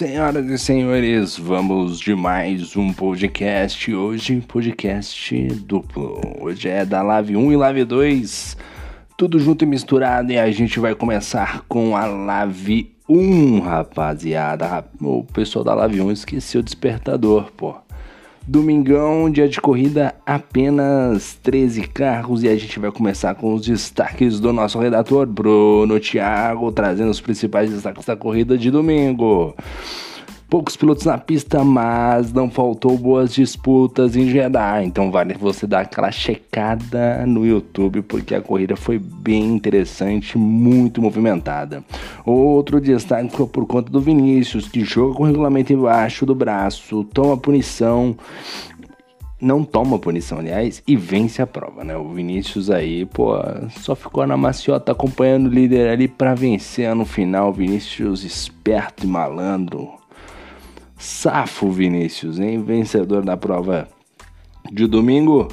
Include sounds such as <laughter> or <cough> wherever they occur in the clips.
Senhoras e senhores, vamos de mais um podcast. Hoje, podcast duplo. Hoje é da Live 1 e Live 2, tudo junto e misturado. E a gente vai começar com a Live 1, rapaziada. O pessoal da Live 1 esqueceu o despertador, pô. Domingão, dia de corrida, apenas 13 carros e a gente vai começar com os destaques do nosso redator Bruno Thiago, trazendo os principais destaques da corrida de domingo. Poucos pilotos na pista, mas não faltou boas disputas em Jeddah. Então vale você dar aquela checada no YouTube, porque a corrida foi bem interessante, muito movimentada. Outro destaque foi por conta do Vinícius, que joga com o regulamento embaixo do braço, toma punição não toma punição, aliás, e vence a prova, né? O Vinícius aí, pô, só ficou na maciota acompanhando o líder ali para vencer no final. Vinícius esperto e malandro, Safo Vinícius, hein? Vencedor da prova de domingo.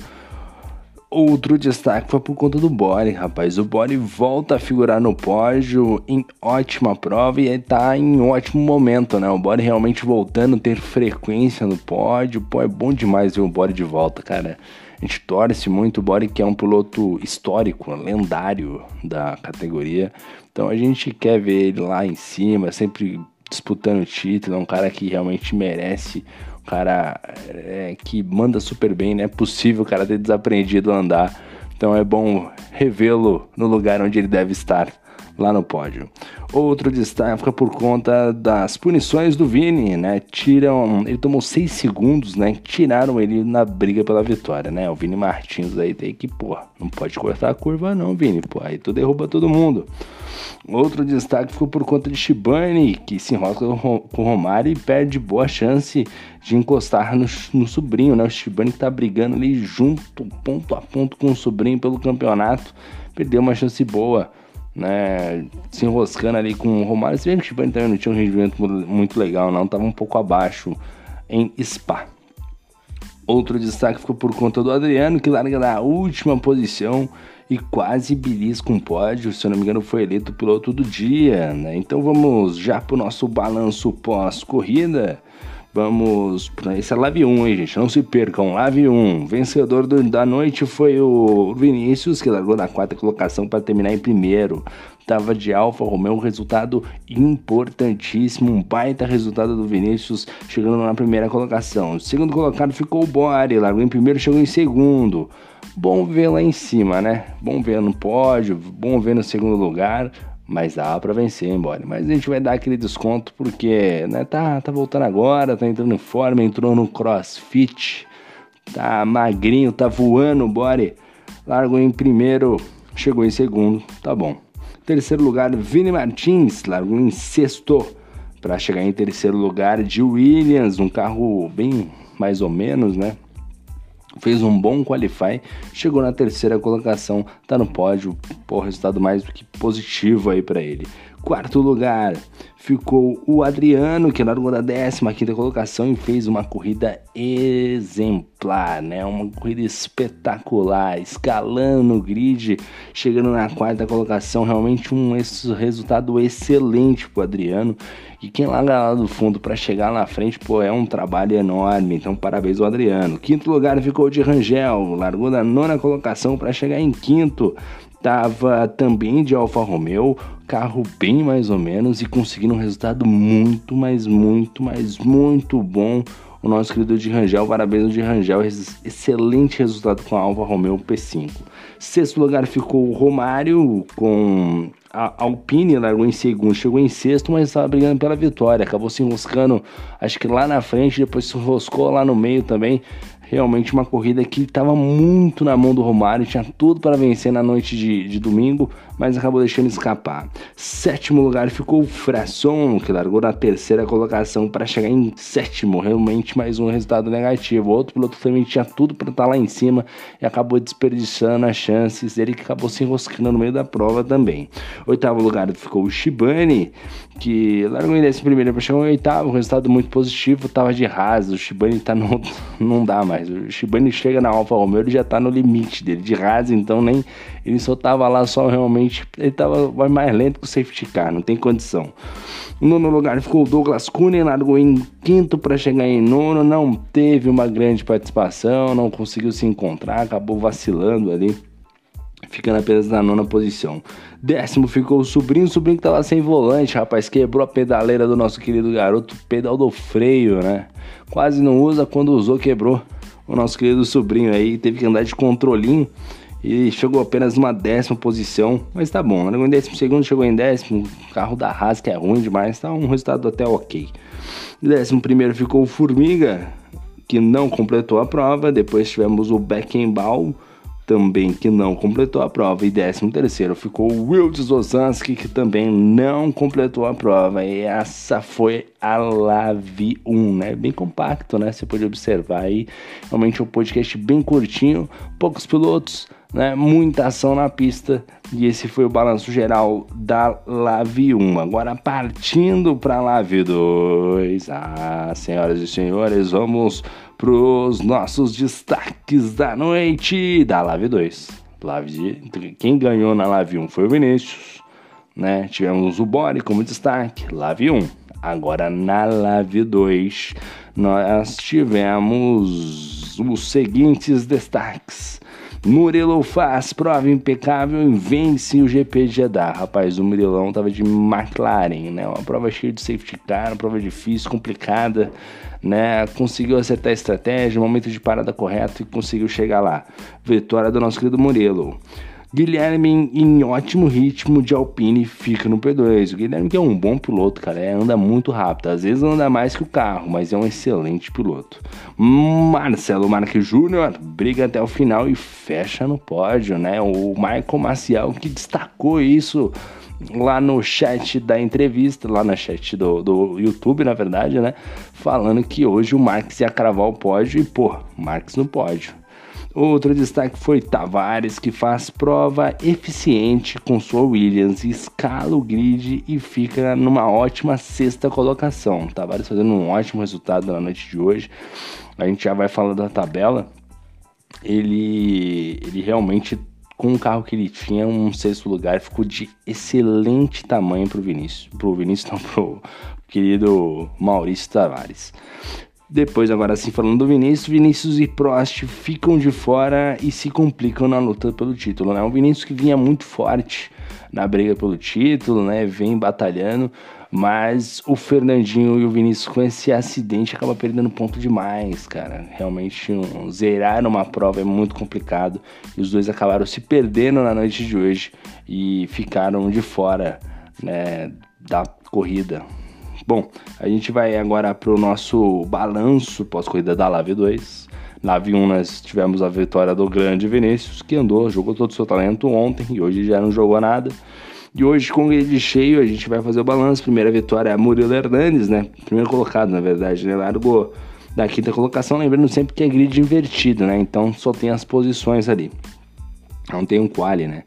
Outro destaque foi por conta do Bore, rapaz. O Bore volta a figurar no pódio em ótima prova e está em ótimo momento, né? O Bore realmente voltando a ter frequência no pódio. Pô, é bom demais ver o Bore de volta, cara. A gente torce muito o Bore, que é um piloto histórico, lendário da categoria. Então a gente quer ver ele lá em cima, sempre disputando o título, é um cara que realmente merece, um cara é, que manda super bem, né? é possível o cara ter desaprendido a andar. Então é bom revê-lo no lugar onde ele deve estar, lá no pódio. Outro destaque fica por conta das punições do Vini, né? Tiram, ele tomou 6 segundos, né? Tiraram ele na briga pela vitória, né? O Vini Martins aí tem que, pô, não pode cortar a curva não, Vini, pô, aí tu derruba todo mundo. Outro destaque ficou por conta de Shibane, que se enrosca com o Romário e perde boa chance de encostar no, no sobrinho, né? O Shibane que tá brigando ali junto, ponto a ponto com o sobrinho pelo campeonato, perdeu uma chance boa, né? Se enroscando ali com o Romário. Se bem que o Shibane também não tinha um rendimento muito legal, não, tava um pouco abaixo em Spa. Outro destaque ficou por conta do Adriano, que larga na última posição e quase belisca um pódio, se eu não me engano foi eleito piloto do dia, né? Então vamos já para o nosso balanço pós-corrida. Vamos para esse é Live 1, hein, gente? Não se percam, Live 1. Vencedor do, da noite foi o Vinícius, que largou na quarta colocação para terminar em primeiro. Tava de Alfa Romeo, um resultado importantíssimo, um baita resultado do Vinícius, chegando na primeira colocação. O segundo colocado ficou o Bore, largou em primeiro, chegou em segundo. Bom ver lá em cima, né? Bom ver no pódio, bom ver no segundo lugar, mas dá para vencer, embora. Mas a gente vai dar aquele desconto porque, né, tá, tá voltando agora, tá entrando em forma, entrou no crossfit, tá magrinho, tá voando, bora. Largou em primeiro, chegou em segundo, tá bom. Terceiro lugar, Vini Martins, largou em sexto para chegar em terceiro lugar de Williams, um carro bem mais ou menos, né? Fez um bom qualify, chegou na terceira colocação, tá no pódio, pô, resultado mais do que positivo aí para ele. Quarto lugar ficou o Adriano, que largou da 15 colocação e fez uma corrida exemplar, né? Uma corrida espetacular, escalando o grid, chegando na quarta colocação. Realmente um resultado excelente pro Adriano. E quem larga lá do fundo para chegar na frente, pô, é um trabalho enorme. Então, parabéns ao Adriano. Quinto lugar ficou de Rangel, largou da nona colocação para chegar em quinto tava também de Alfa Romeo, carro bem mais ou menos e conseguindo um resultado muito, mas muito, mas muito bom. O nosso querido de Rangel, parabéns de Rangel, excelente resultado com a Alfa Romeo P5. Sexto lugar ficou o Romário com a Alpine, largou em segundo, chegou em sexto, mas estava brigando pela vitória. Acabou se enroscando, acho que lá na frente, depois se enroscou lá no meio também realmente uma corrida que estava muito na mão do Romário, tinha tudo para vencer na noite de, de domingo, mas acabou deixando escapar. Sétimo lugar ficou o Frasson, que largou na terceira colocação para chegar em sétimo, realmente mais um resultado negativo. Outro piloto também tinha tudo para estar tá lá em cima e acabou desperdiçando as chances, ele que acabou se enroscando no meio da prova também. Oitavo lugar ficou o Shibane, que largou em décimo primeiro para chegar em oitavo, resultado muito positivo, estava de rasa, o Shibane tá no, <laughs> não dá mais mais. O Shibane chega na Alfa Romeo, ele já tá no limite dele de rasa, então nem ele só tava lá só realmente realmente ele tava mais lento que o safety car, não tem condição. No nono lugar ficou o Douglas Cunha, largou em quinto para chegar em nono, não teve uma grande participação, não conseguiu se encontrar, acabou vacilando ali ficando apenas na nona posição. Décimo ficou o sobrinho, o sobrinho que tava sem volante, rapaz, quebrou a pedaleira do nosso querido garoto, pedal do freio, né? Quase não usa, quando usou quebrou. O nosso querido sobrinho aí teve que andar de controlinho e chegou apenas numa décima posição, mas tá bom. Em décimo segundo chegou em décimo, carro da Haas que é ruim demais, tá um resultado até ok. Em décimo primeiro ficou o Formiga, que não completou a prova. Depois tivemos o Beckenbauer também que não completou a prova. E 13 terceiro ficou o Wilds Osanski, que também não completou a prova. E essa foi a Lave 1, né? Bem compacto, né? Você pode observar aí. Realmente um podcast bem curtinho, poucos pilotos, né? Muita ação na pista. E esse foi o balanço geral da Lave 1. Agora partindo para a Lave 2. Ah, senhoras e senhores, vamos para os nossos destaques da noite da Live 2. Live, quem ganhou na Live 1 foi o Vinícius, né? Tivemos o Bori como destaque, Live 1. Agora na Live 2 nós tivemos os seguintes destaques. Murilo faz prova impecável e vence o GP de Jeddah. Rapaz, o Murilão tava de McLaren, né? Uma prova cheia de safety car, uma prova difícil, complicada né? Conseguiu acertar a estratégia, momento de parada correto e conseguiu chegar lá. Vitória do nosso querido Murilo. Guilherme em ótimo ritmo de Alpine fica no P2. O Guilherme que é um bom piloto, cara, é, anda muito rápido. Às vezes anda mais que o carro, mas é um excelente piloto. Marcelo Marques Júnior briga até o final e fecha no pódio, né? O Michael Maciel que destacou isso lá no chat da entrevista, lá no chat do, do YouTube, na verdade, né? Falando que hoje o Marx ia cravar o pódio e, pô, Marx no pódio. Outro destaque foi Tavares, que faz prova eficiente com sua Williams, escala o grid e fica numa ótima sexta colocação. Tavares fazendo um ótimo resultado na noite de hoje. A gente já vai falando da tabela. Ele, ele realmente com o carro que ele tinha, um sexto lugar, ficou de excelente tamanho para o Vinícius. Para o Vinícius, <laughs> não, para o querido Maurício Tavares. Depois, agora sim, falando do Vinícius, Vinícius e Prost ficam de fora e se complicam na luta pelo título, né? O Vinícius que vinha muito forte na briga pelo título, né? Vem batalhando, mas o Fernandinho e o Vinícius com esse acidente acaba perdendo ponto demais, cara. Realmente um, zerar uma prova é muito complicado e os dois acabaram se perdendo na noite de hoje e ficaram de fora, né, da corrida. Bom, a gente vai agora para o nosso balanço pós-corrida da Lave 2. Lave 1 nós tivemos a vitória do grande Vinícius, que andou, jogou todo o seu talento ontem e hoje já não jogou nada. E hoje, com o grid cheio, a gente vai fazer o balanço. Primeira vitória é Murilo Hernandes, né? Primeiro colocado, na verdade, né? Largou da quinta colocação, lembrando sempre que é grid invertido, né? Então só tem as posições ali. Não tem um quali, né?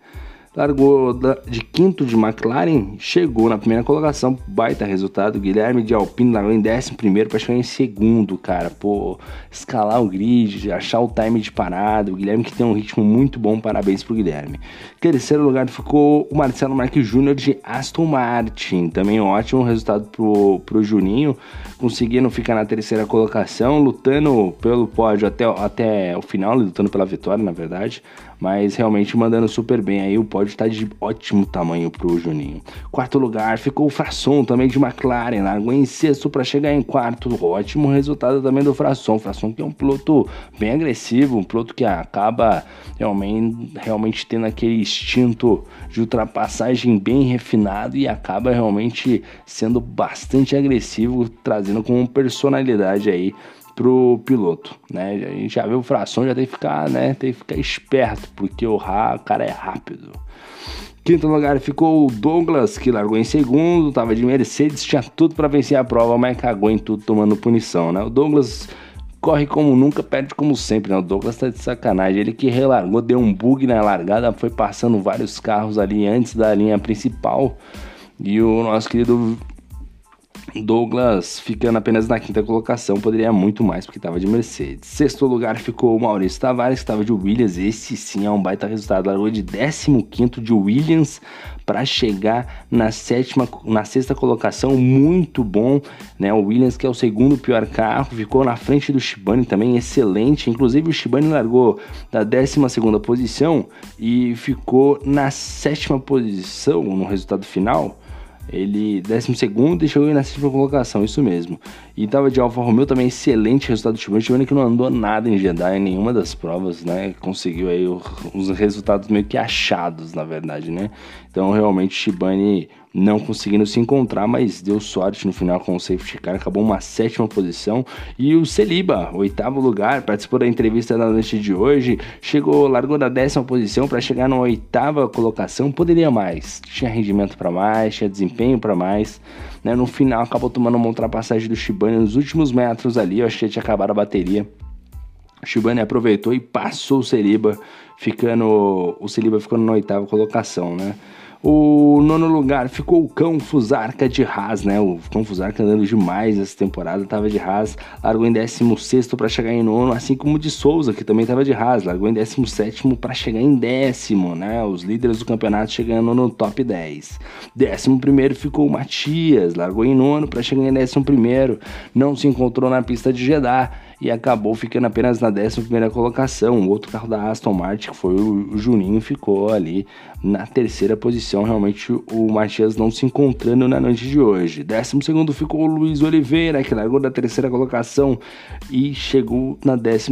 Largou de quinto de McLaren, chegou na primeira colocação, baita resultado. Guilherme de Alpine largou em décimo primeiro para chegar em segundo, cara. Pô, escalar o grid, achar o time de parada. O Guilherme que tem um ritmo muito bom, parabéns pro Guilherme. Terceiro lugar ficou o Marcelo Marques Júnior de Aston Martin, também ótimo resultado pro, pro Juninho, conseguindo ficar na terceira colocação, lutando pelo pódio até, até o final, lutando pela vitória, na verdade mas realmente mandando super bem aí. O pódio está de ótimo tamanho pro Juninho. Quarto lugar ficou o Frasson, também de McLaren, largou em sexto para chegar em quarto. Ótimo resultado também do Frasson. Frasson que é um piloto bem agressivo, um piloto que acaba realmente, realmente tendo aquele instinto de ultrapassagem bem refinado e acaba realmente sendo bastante agressivo, trazendo como personalidade aí pro piloto, né? A gente já viu o fração, já tem que ficar, né? Tem que ficar esperto, porque o, o cara é rápido. Quinto lugar ficou o Douglas, que largou em segundo, tava de Mercedes, tinha tudo para vencer a prova, mas cagou em tudo tomando punição, né? O Douglas corre como nunca, perde como sempre, né? O Douglas tá de sacanagem. Ele que relargou, deu um bug na largada, foi passando vários carros ali antes da linha principal. E o nosso querido Douglas ficando apenas na quinta colocação, poderia muito mais porque estava de Mercedes. Sexto lugar ficou o Maurício Tavares, que estava de Williams. Esse sim é um baita resultado. Largou de 15 de Williams para chegar na sétima, na sexta colocação, muito bom, né? O Williams que é o segundo pior carro, ficou na frente do Shibane também, excelente. Inclusive o Shibane largou da 12 segunda posição e ficou na sétima posição no resultado final ele, 12 e chegou na sétima colocação, isso mesmo. E tava de Alfa Romeo também, excelente resultado do Shibane. Shibane que não andou nada em Jeddah em nenhuma das provas, né? Conseguiu aí os resultados meio que achados, na verdade, né? Então, realmente, Shibane não conseguindo se encontrar, mas deu sorte no final com o safety car, acabou uma sétima posição. E o Celiba, oitavo lugar, participou da entrevista da noite de hoje, chegou, largou da décima posição para chegar na oitava colocação, poderia mais, tinha rendimento para mais, tinha desempenho para mais. Né? No final acabou tomando uma ultrapassagem do Shibane nos últimos metros ali, eu achei que tinha acabado a bateria. O Shibane aproveitou e passou o Celiba, ficando o Celiba ficando na oitava colocação, né? O nono lugar ficou o Cão Fusarca de Haas, né? O Cão Fusarca andando demais essa temporada, tava de Haas, largou em 16 para chegar em nono, assim como o de Souza, que também tava de Haas, largou em 17 para chegar em décimo, né? Os líderes do campeonato chegando no top 10. Décimo primeiro ficou o Matias, largou em nono para chegar em décimo primeiro, não se encontrou na pista de Jeddah e acabou ficando apenas na 11 colocação. O outro carro da Aston Martin, que foi o Juninho, ficou ali na terceira posição. Realmente o Matias não se encontrando na noite de hoje. 12 ficou o Luiz Oliveira, que largou da terceira colocação e chegou na 12.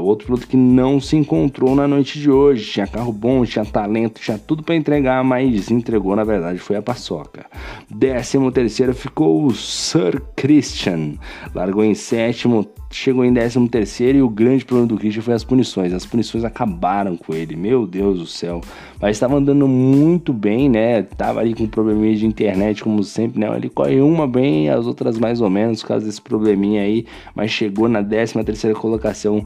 Outro piloto que não se encontrou na noite de hoje. Tinha carro bom, tinha talento, tinha tudo para entregar, mas entregou na verdade foi a paçoca. 13 ficou o Sir Christian, largou em sétimo chegou em 13 terceiro e o grande problema do Christian foi as punições. As punições acabaram com ele, meu Deus do céu. Mas estava andando muito bem, né? Tava ali com probleminha de internet, como sempre, né? Ele corre uma bem, as outras mais ou menos, por causa desse probleminha aí. Mas chegou na 13 terceira colocação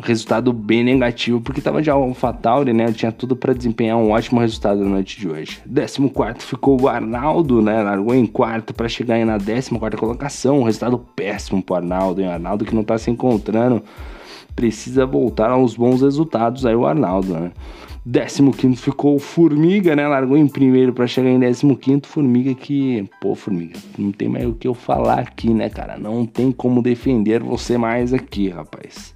resultado bem negativo, porque estava de AlphaTauri, né? Tinha tudo para desempenhar um ótimo resultado na noite de hoje. 14 ficou o Arnaldo, né? Largou em quarto para chegar aí na 14 colocação. Um resultado péssimo para o Arnaldo, hein? Arnaldo que não está se encontrando. Precisa voltar aos bons resultados aí o Arnaldo, né? 15 ficou o Formiga, né? Largou em primeiro para chegar em 15. Formiga que, pô, Formiga, não tem mais o que eu falar aqui, né, cara? Não tem como defender você mais aqui, rapaz.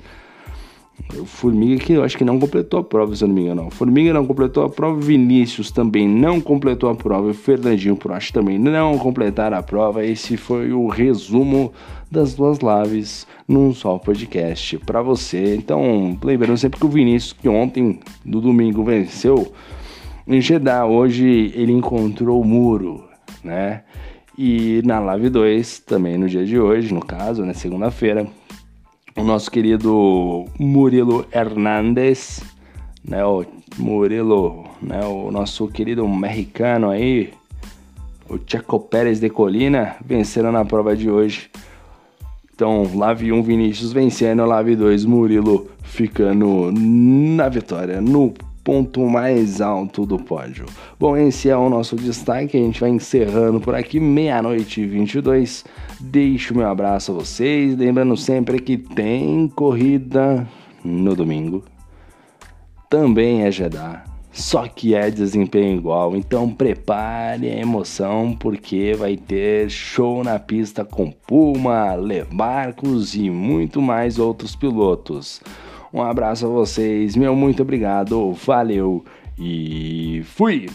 O Formiga que eu acho que não completou a prova, se eu não me engano. Formiga não completou a prova, Vinícius também não completou a prova, Fernandinho Prost também não completaram a prova. Esse foi o resumo das duas lives num só podcast para você. Então, lembrando sempre que o Vinícius, que ontem, no domingo, venceu em Jeddah, hoje ele encontrou o muro, né? E na Live 2, também no dia de hoje, no caso, na né, segunda-feira, o nosso querido Murilo Hernandes, né, o Murilo, né, o nosso querido mexicano aí, o Checo Pérez de Colina, venceram na prova de hoje. Então, Lave 1 Vinícius vencendo, Lave 2 Murilo ficando na vitória, no ponto mais alto do pódio. Bom, esse é o nosso destaque. A gente vai encerrando por aqui, meia-noite e 22. Deixo meu abraço a vocês. Lembrando sempre que tem corrida no domingo. Também é Jeddah. Só que é desempenho igual. Então prepare a emoção porque vai ter show na pista com Puma, Lemarcos e muito mais outros pilotos. Um abraço a vocês, meu muito obrigado, valeu e fui!